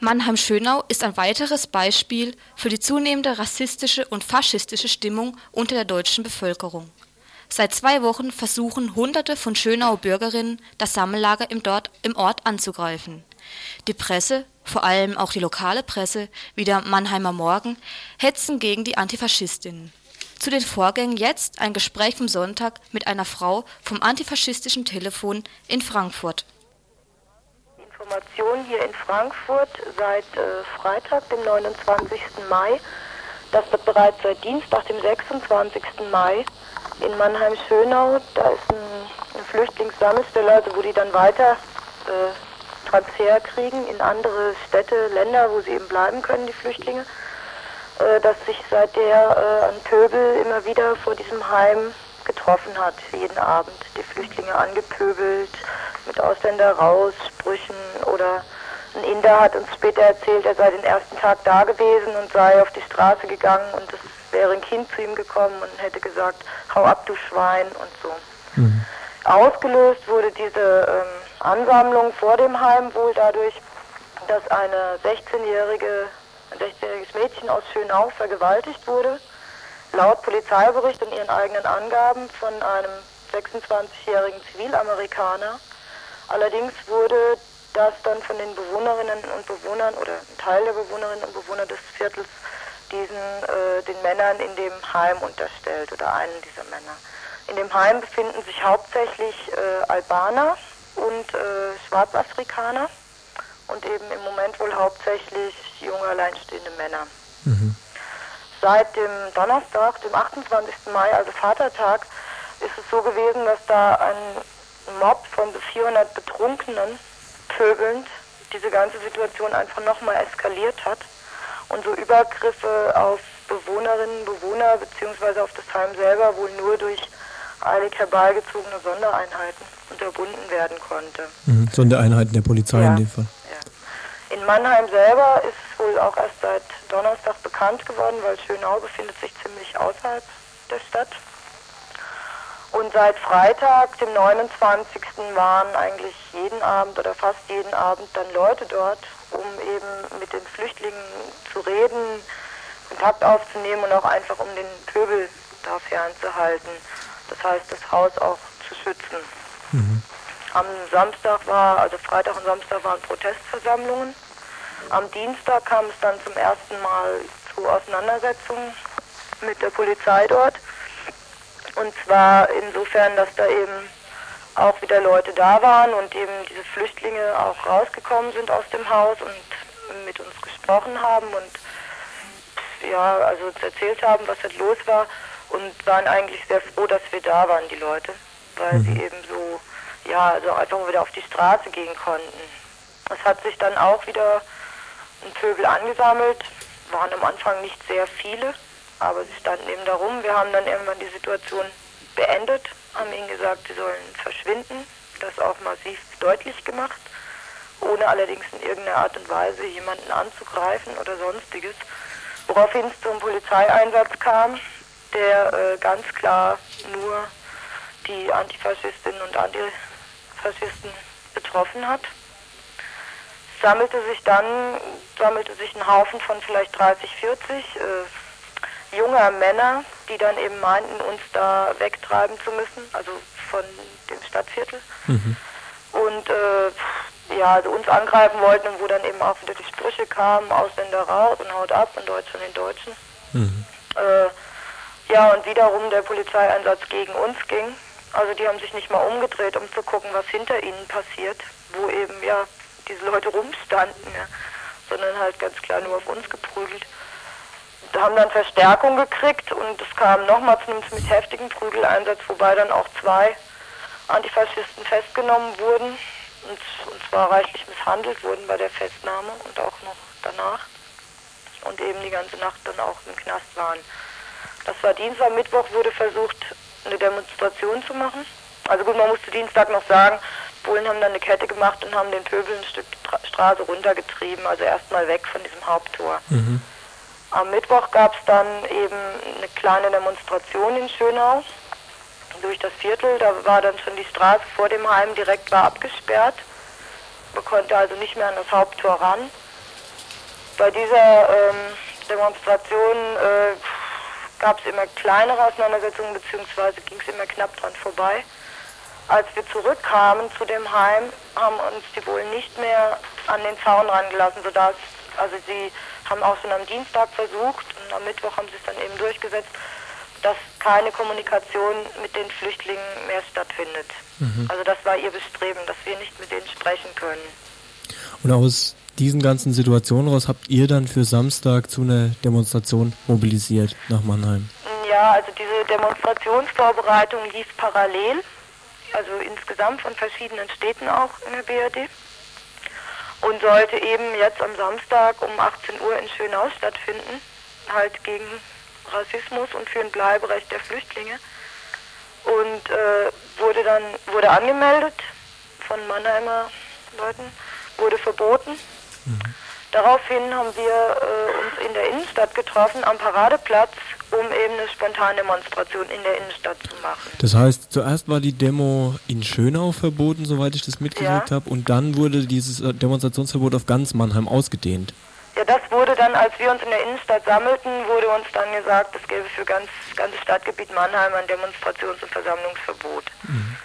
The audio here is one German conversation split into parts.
Mannheim-Schönau ist ein weiteres Beispiel für die zunehmende rassistische und faschistische Stimmung unter der deutschen Bevölkerung. Seit zwei Wochen versuchen Hunderte von Schönauer Bürgerinnen, das Sammellager im Ort anzugreifen. Die Presse, vor allem auch die lokale Presse wie der Mannheimer Morgen, hetzen gegen die Antifaschistinnen. Zu den Vorgängen jetzt ein Gespräch vom Sonntag mit einer Frau vom antifaschistischen Telefon in Frankfurt Information hier in Frankfurt seit äh, Freitag, dem 29. Mai, dass bereits seit Dienstag, dem 26. Mai, in Mannheim-Schönau, da ist ein, eine Flüchtlingssammelstelle, also wo die dann weiter äh, Transfer kriegen in andere Städte, Länder, wo sie eben bleiben können, die Flüchtlinge, äh, dass sich seit der äh, ein Pöbel immer wieder vor diesem Heim getroffen hat, jeden Abend. Die Flüchtlinge angepöbelt, mit Ausländer raus, Sprüchen oder ein Inder hat uns später erzählt, er sei den ersten Tag da gewesen und sei auf die Straße gegangen und es wäre ein Kind zu ihm gekommen und hätte gesagt, hau ab du Schwein und so. Mhm. Ausgelöst wurde diese ähm, Ansammlung vor dem Heim wohl dadurch, dass eine 16-jährige, ein 16-jähriges Mädchen aus Schönau vergewaltigt wurde laut Polizeibericht und ihren eigenen Angaben von einem 26-jährigen Zivilamerikaner. Allerdings wurde das dann von den Bewohnerinnen und Bewohnern oder ein Teil der Bewohnerinnen und Bewohner des Viertels diesen äh, den Männern in dem Heim unterstellt oder einen dieser Männer. In dem Heim befinden sich hauptsächlich äh, Albaner und äh, Schwarzafrikaner und eben im Moment wohl hauptsächlich junge alleinstehende Männer. Seit dem Donnerstag, dem 28. Mai, also Vatertag, ist es so gewesen, dass da ein Mob von so 400 Betrunkenen pöbelnd diese ganze Situation einfach nochmal eskaliert hat und so Übergriffe auf Bewohnerinnen, Bewohner beziehungsweise auf das Heim selber wohl nur durch eilig herbeigezogene Sondereinheiten unterbunden werden konnte. Mhm, Sondereinheiten der Polizei ja. in dem Fall. In Mannheim selber ist wohl auch erst seit Donnerstag bekannt geworden, weil Schönau befindet sich ziemlich außerhalb der Stadt. Und seit Freitag, dem 29. waren eigentlich jeden Abend oder fast jeden Abend dann Leute dort, um eben mit den Flüchtlingen zu reden, Kontakt aufzunehmen und auch einfach um den Pöbel da fernzuhalten. Das heißt, das Haus auch zu schützen. Mhm. Am Samstag war, also Freitag und Samstag waren Protestversammlungen. Am Dienstag kam es dann zum ersten Mal zu Auseinandersetzungen mit der Polizei dort. Und zwar insofern, dass da eben auch wieder Leute da waren und eben diese Flüchtlinge auch rausgekommen sind aus dem Haus und mit uns gesprochen haben und ja, also uns erzählt haben, was halt los war und waren eigentlich sehr froh, dass wir da waren, die Leute, weil mhm. sie eben so ja, also einfach wieder auf die Straße gehen konnten. Es hat sich dann auch wieder Pöbel angesammelt, waren am Anfang nicht sehr viele, aber sie standen eben darum. Wir haben dann irgendwann die Situation beendet, haben ihnen gesagt, sie sollen verschwinden, das auch massiv deutlich gemacht, ohne allerdings in irgendeiner Art und Weise jemanden anzugreifen oder sonstiges, woraufhin es zum Polizeieinsatz kam, der äh, ganz klar nur die Antifaschistinnen und Antifaschistinnen Faschisten betroffen hat. Sammelte sich dann, sammelte sich ein Haufen von vielleicht 30, 40 äh, junger Männer, die dann eben meinten, uns da wegtreiben zu müssen, also von dem Stadtviertel. Mhm. Und äh, ja, also uns angreifen wollten und wo dann eben auch wieder die Sprüche kamen, Ausländer raus und haut ab und Deutschland den Deutschen. Mhm. Äh, ja, und wiederum der Polizeieinsatz gegen uns ging. Also die haben sich nicht mal umgedreht, um zu gucken, was hinter ihnen passiert, wo eben ja diese Leute rumstanden, ja, sondern halt ganz klar nur auf uns geprügelt. Da haben dann Verstärkung gekriegt und es kam nochmal zu einem ziemlich heftigen Prügeleinsatz, wobei dann auch zwei Antifaschisten festgenommen wurden und, und zwar reichlich misshandelt wurden bei der Festnahme und auch noch danach und eben die ganze Nacht dann auch im Knast waren. Das war Dienstag, Mittwoch wurde versucht, eine Demonstration zu machen. Also gut, man musste Dienstag noch sagen, Polen haben dann eine Kette gemacht und haben den Pöbel ein Stück Straße runtergetrieben, also erstmal weg von diesem Haupttor. Mhm. Am Mittwoch gab es dann eben eine kleine Demonstration in Schönau durch das Viertel. Da war dann schon die Straße vor dem Heim direkt war abgesperrt. Man konnte also nicht mehr an das Haupttor ran. bei dieser ähm, Demonstration äh, gab es immer kleinere Auseinandersetzungen, beziehungsweise ging es immer knapp dran vorbei. Als wir zurückkamen zu dem Heim, haben uns die wohl nicht mehr an den Zaun rangelassen, sodass, also sie haben auch schon am Dienstag versucht und am Mittwoch haben sie es dann eben durchgesetzt, dass keine Kommunikation mit den Flüchtlingen mehr stattfindet. Mhm. Also das war ihr Bestreben, dass wir nicht mit denen sprechen können. Und aus diesen ganzen Situationen raus habt ihr dann für Samstag zu einer Demonstration mobilisiert nach Mannheim? Ja, also diese Demonstrationsvorbereitung lief parallel, also insgesamt von verschiedenen Städten auch in der BRD und sollte eben jetzt am Samstag um 18 Uhr in Schönau stattfinden, halt gegen Rassismus und für ein Bleiberecht der Flüchtlinge. Und äh, wurde dann wurde angemeldet von Mannheimer Leuten, wurde verboten. Mhm. Daraufhin haben wir äh, uns in der Innenstadt getroffen, am Paradeplatz, um eben eine spontane Demonstration in der Innenstadt zu machen. Das heißt, zuerst war die Demo in Schönau verboten, soweit ich das mitgekriegt ja. habe, und dann wurde dieses äh, Demonstrationsverbot auf ganz Mannheim ausgedehnt. Ja, das wurde dann, als wir uns in der Innenstadt sammelten, wurde uns dann gesagt, es gäbe für ganz ganz Stadtgebiet Mannheim ein Demonstrations- und Versammlungsverbot. Mhm.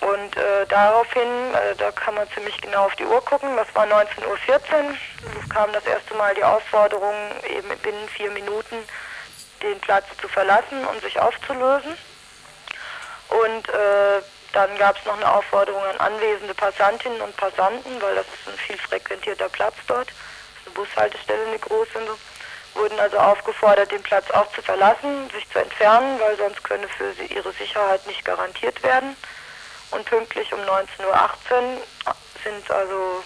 Und äh, daraufhin, äh, da kann man ziemlich genau auf die Uhr gucken, das war 19.14 Uhr, kam das erste Mal die Aufforderung, eben binnen vier Minuten den Platz zu verlassen und sich aufzulösen. Und äh, dann gab es noch eine Aufforderung an anwesende Passantinnen und Passanten, weil das ist ein viel frequentierter Platz dort, eine Bushaltestelle, eine große und so wurden also aufgefordert, den Platz auch zu verlassen, sich zu entfernen, weil sonst könne für sie ihre Sicherheit nicht garantiert werden. Und pünktlich um 19.18 Uhr sind also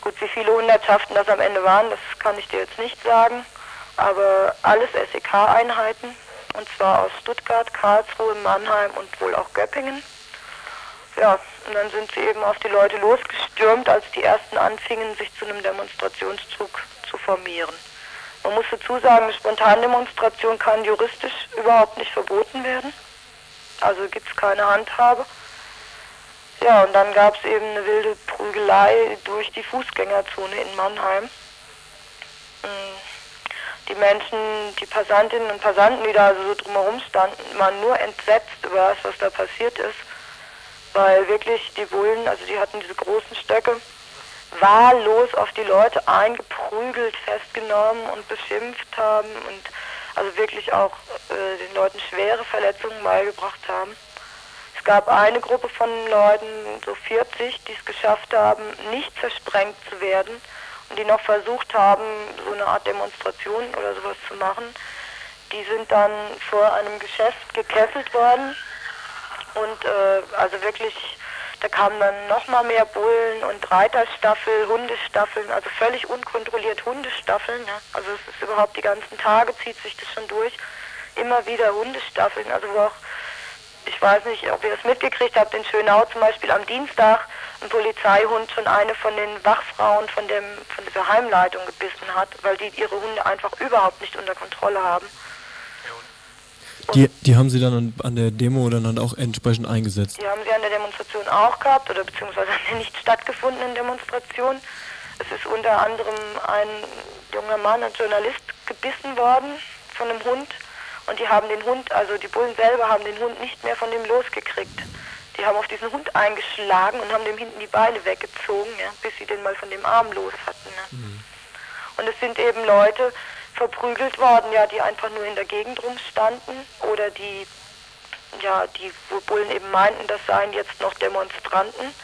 gut, wie viele Hundertschaften das am Ende waren, das kann ich dir jetzt nicht sagen, aber alles SEK-Einheiten und zwar aus Stuttgart, Karlsruhe, Mannheim und wohl auch Göppingen. Ja, und dann sind sie eben auf die Leute losgestürmt, als die ersten anfingen, sich zu einem Demonstrationszug zu formieren. Man muss dazu sagen, eine Spontandemonstration kann juristisch überhaupt nicht verboten werden. Also gibt es keine Handhabe. Ja, und dann gab es eben eine wilde Prügelei durch die Fußgängerzone in Mannheim. Mm, die Menschen, die Passantinnen und Passanten, die da also so drumherum standen, waren nur entsetzt über das, was da passiert ist. Weil wirklich die Bullen, also die hatten diese großen Stöcke, wahllos auf die Leute eingeprügelt, festgenommen und beschimpft haben und also wirklich auch äh, den Leuten schwere Verletzungen beigebracht haben gab eine Gruppe von Leuten, so 40, die es geschafft haben, nicht zersprengt zu werden und die noch versucht haben, so eine Art Demonstration oder sowas zu machen. Die sind dann vor einem Geschäft gekesselt worden und äh, also wirklich, da kamen dann nochmal mehr Bullen und Reiterstaffel, Hundestaffeln, also völlig unkontrolliert Hundestaffeln. Ja. Also es ist überhaupt die ganzen Tage zieht sich das schon durch. Immer wieder Hundestaffeln, also wo auch ich weiß nicht, ob ihr das mitgekriegt habt, in Schönau zum Beispiel am Dienstag ein Polizeihund schon eine von den Wachfrauen von, dem, von dieser Heimleitung gebissen hat, weil die ihre Hunde einfach überhaupt nicht unter Kontrolle haben. Die, die haben sie dann an der Demo dann halt auch entsprechend eingesetzt? Die haben sie an der Demonstration auch gehabt oder beziehungsweise an der nicht stattgefundenen Demonstration. Es ist unter anderem ein junger Mann, ein Journalist, gebissen worden von einem Hund und die haben den Hund, also die Bullen selber haben den Hund nicht mehr von dem losgekriegt. Die haben auf diesen Hund eingeschlagen und haben dem hinten die Beine weggezogen, ja, bis sie den mal von dem Arm los hatten. Ja. Mhm. Und es sind eben Leute verprügelt worden, ja, die einfach nur in der Gegend rumstanden oder die, ja, die Bullen eben meinten, das seien jetzt noch Demonstranten.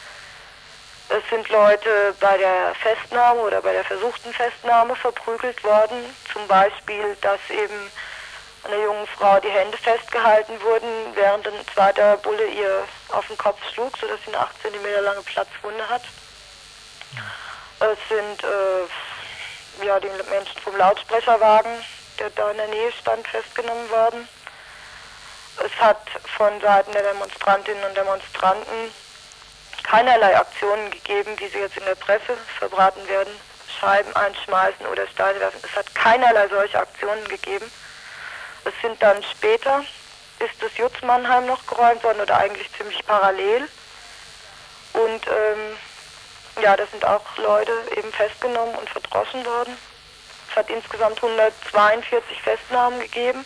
Es sind Leute bei der Festnahme oder bei der versuchten Festnahme verprügelt worden. Zum Beispiel, dass eben einer jungen Frau die Hände festgehalten wurden, während ein zweiter Bulle ihr auf den Kopf schlug, sodass sie eine 8 cm lange Platzwunde hat. Es sind äh, ja, die Menschen vom Lautsprecherwagen, der da in der Nähe stand, festgenommen worden. Es hat von Seiten der Demonstrantinnen und Demonstranten keinerlei Aktionen gegeben, wie sie jetzt in der Presse verbraten werden, Scheiben einschmeißen oder Steine werfen. Es hat keinerlei solche Aktionen gegeben. Es sind dann später, ist das Jutz Mannheim noch geräumt worden oder eigentlich ziemlich parallel. Und ähm, ja, da sind auch Leute eben festgenommen und verdroschen worden. Es hat insgesamt 142 Festnahmen gegeben,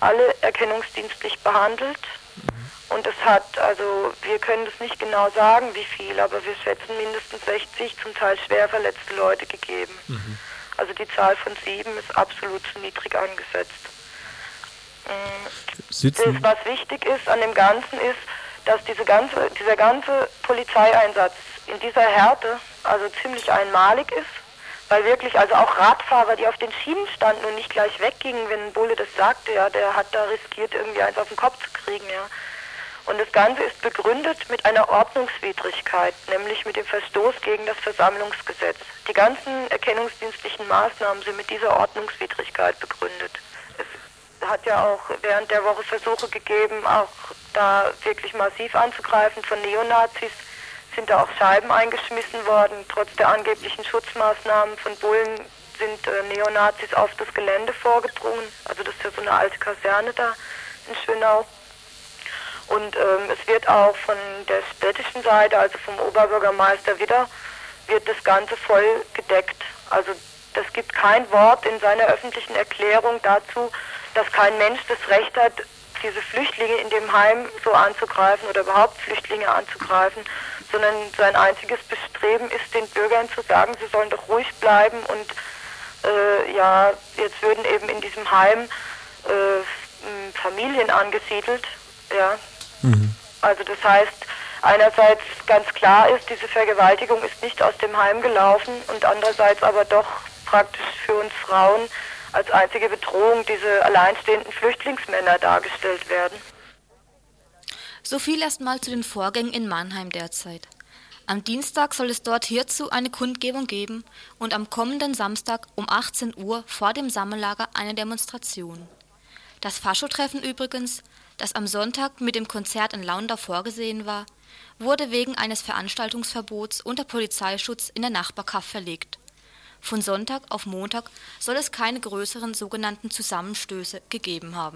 alle erkennungsdienstlich behandelt. Und es hat, also wir können das nicht genau sagen, wie viel, aber wir schätzen mindestens 60 zum Teil schwer verletzte Leute gegeben. Mhm. Also die Zahl von sieben ist absolut zu niedrig angesetzt. Sitzen. Das, was wichtig ist an dem Ganzen ist, dass diese ganze, dieser ganze Polizeieinsatz in dieser Härte also ziemlich einmalig ist, weil wirklich also auch Radfahrer, die auf den Schienen standen und nicht gleich weggingen, wenn Bulle das sagte, ja, der hat da riskiert irgendwie eins auf den Kopf zu kriegen, ja. Und das Ganze ist begründet mit einer Ordnungswidrigkeit, nämlich mit dem Verstoß gegen das Versammlungsgesetz. Die ganzen erkennungsdienstlichen Maßnahmen sind mit dieser Ordnungswidrigkeit begründet. Es hat ja auch während der Woche Versuche gegeben, auch da wirklich massiv anzugreifen von Neonazis. Sind da auch Scheiben eingeschmissen worden. Trotz der angeblichen Schutzmaßnahmen von Bullen sind äh, Neonazis auf das Gelände vorgedrungen. Also das ist ja so eine alte Kaserne da in Schönau. Und ähm, es wird auch von der städtischen Seite, also vom Oberbürgermeister Widder, wird das Ganze voll gedeckt. Also das gibt kein Wort in seiner öffentlichen Erklärung dazu, dass kein Mensch das Recht hat, diese Flüchtlinge in dem Heim so anzugreifen oder überhaupt Flüchtlinge anzugreifen, sondern sein einziges Bestreben ist, den Bürgern zu sagen, sie sollen doch ruhig bleiben und äh, ja, jetzt würden eben in diesem Heim äh, Familien angesiedelt, ja, Mhm. Also das heißt, einerseits ganz klar ist, diese Vergewaltigung ist nicht aus dem Heim gelaufen und andererseits aber doch praktisch für uns Frauen als einzige Bedrohung diese alleinstehenden Flüchtlingsmänner dargestellt werden. So viel erstmal zu den Vorgängen in Mannheim derzeit. Am Dienstag soll es dort hierzu eine Kundgebung geben und am kommenden Samstag um 18 Uhr vor dem Sammellager eine Demonstration. Das Faschotreffen übrigens das am Sonntag mit dem Konzert in Laundau vorgesehen war, wurde wegen eines Veranstaltungsverbots unter Polizeischutz in der Nachbarkaff verlegt. Von Sonntag auf Montag soll es keine größeren sogenannten Zusammenstöße gegeben haben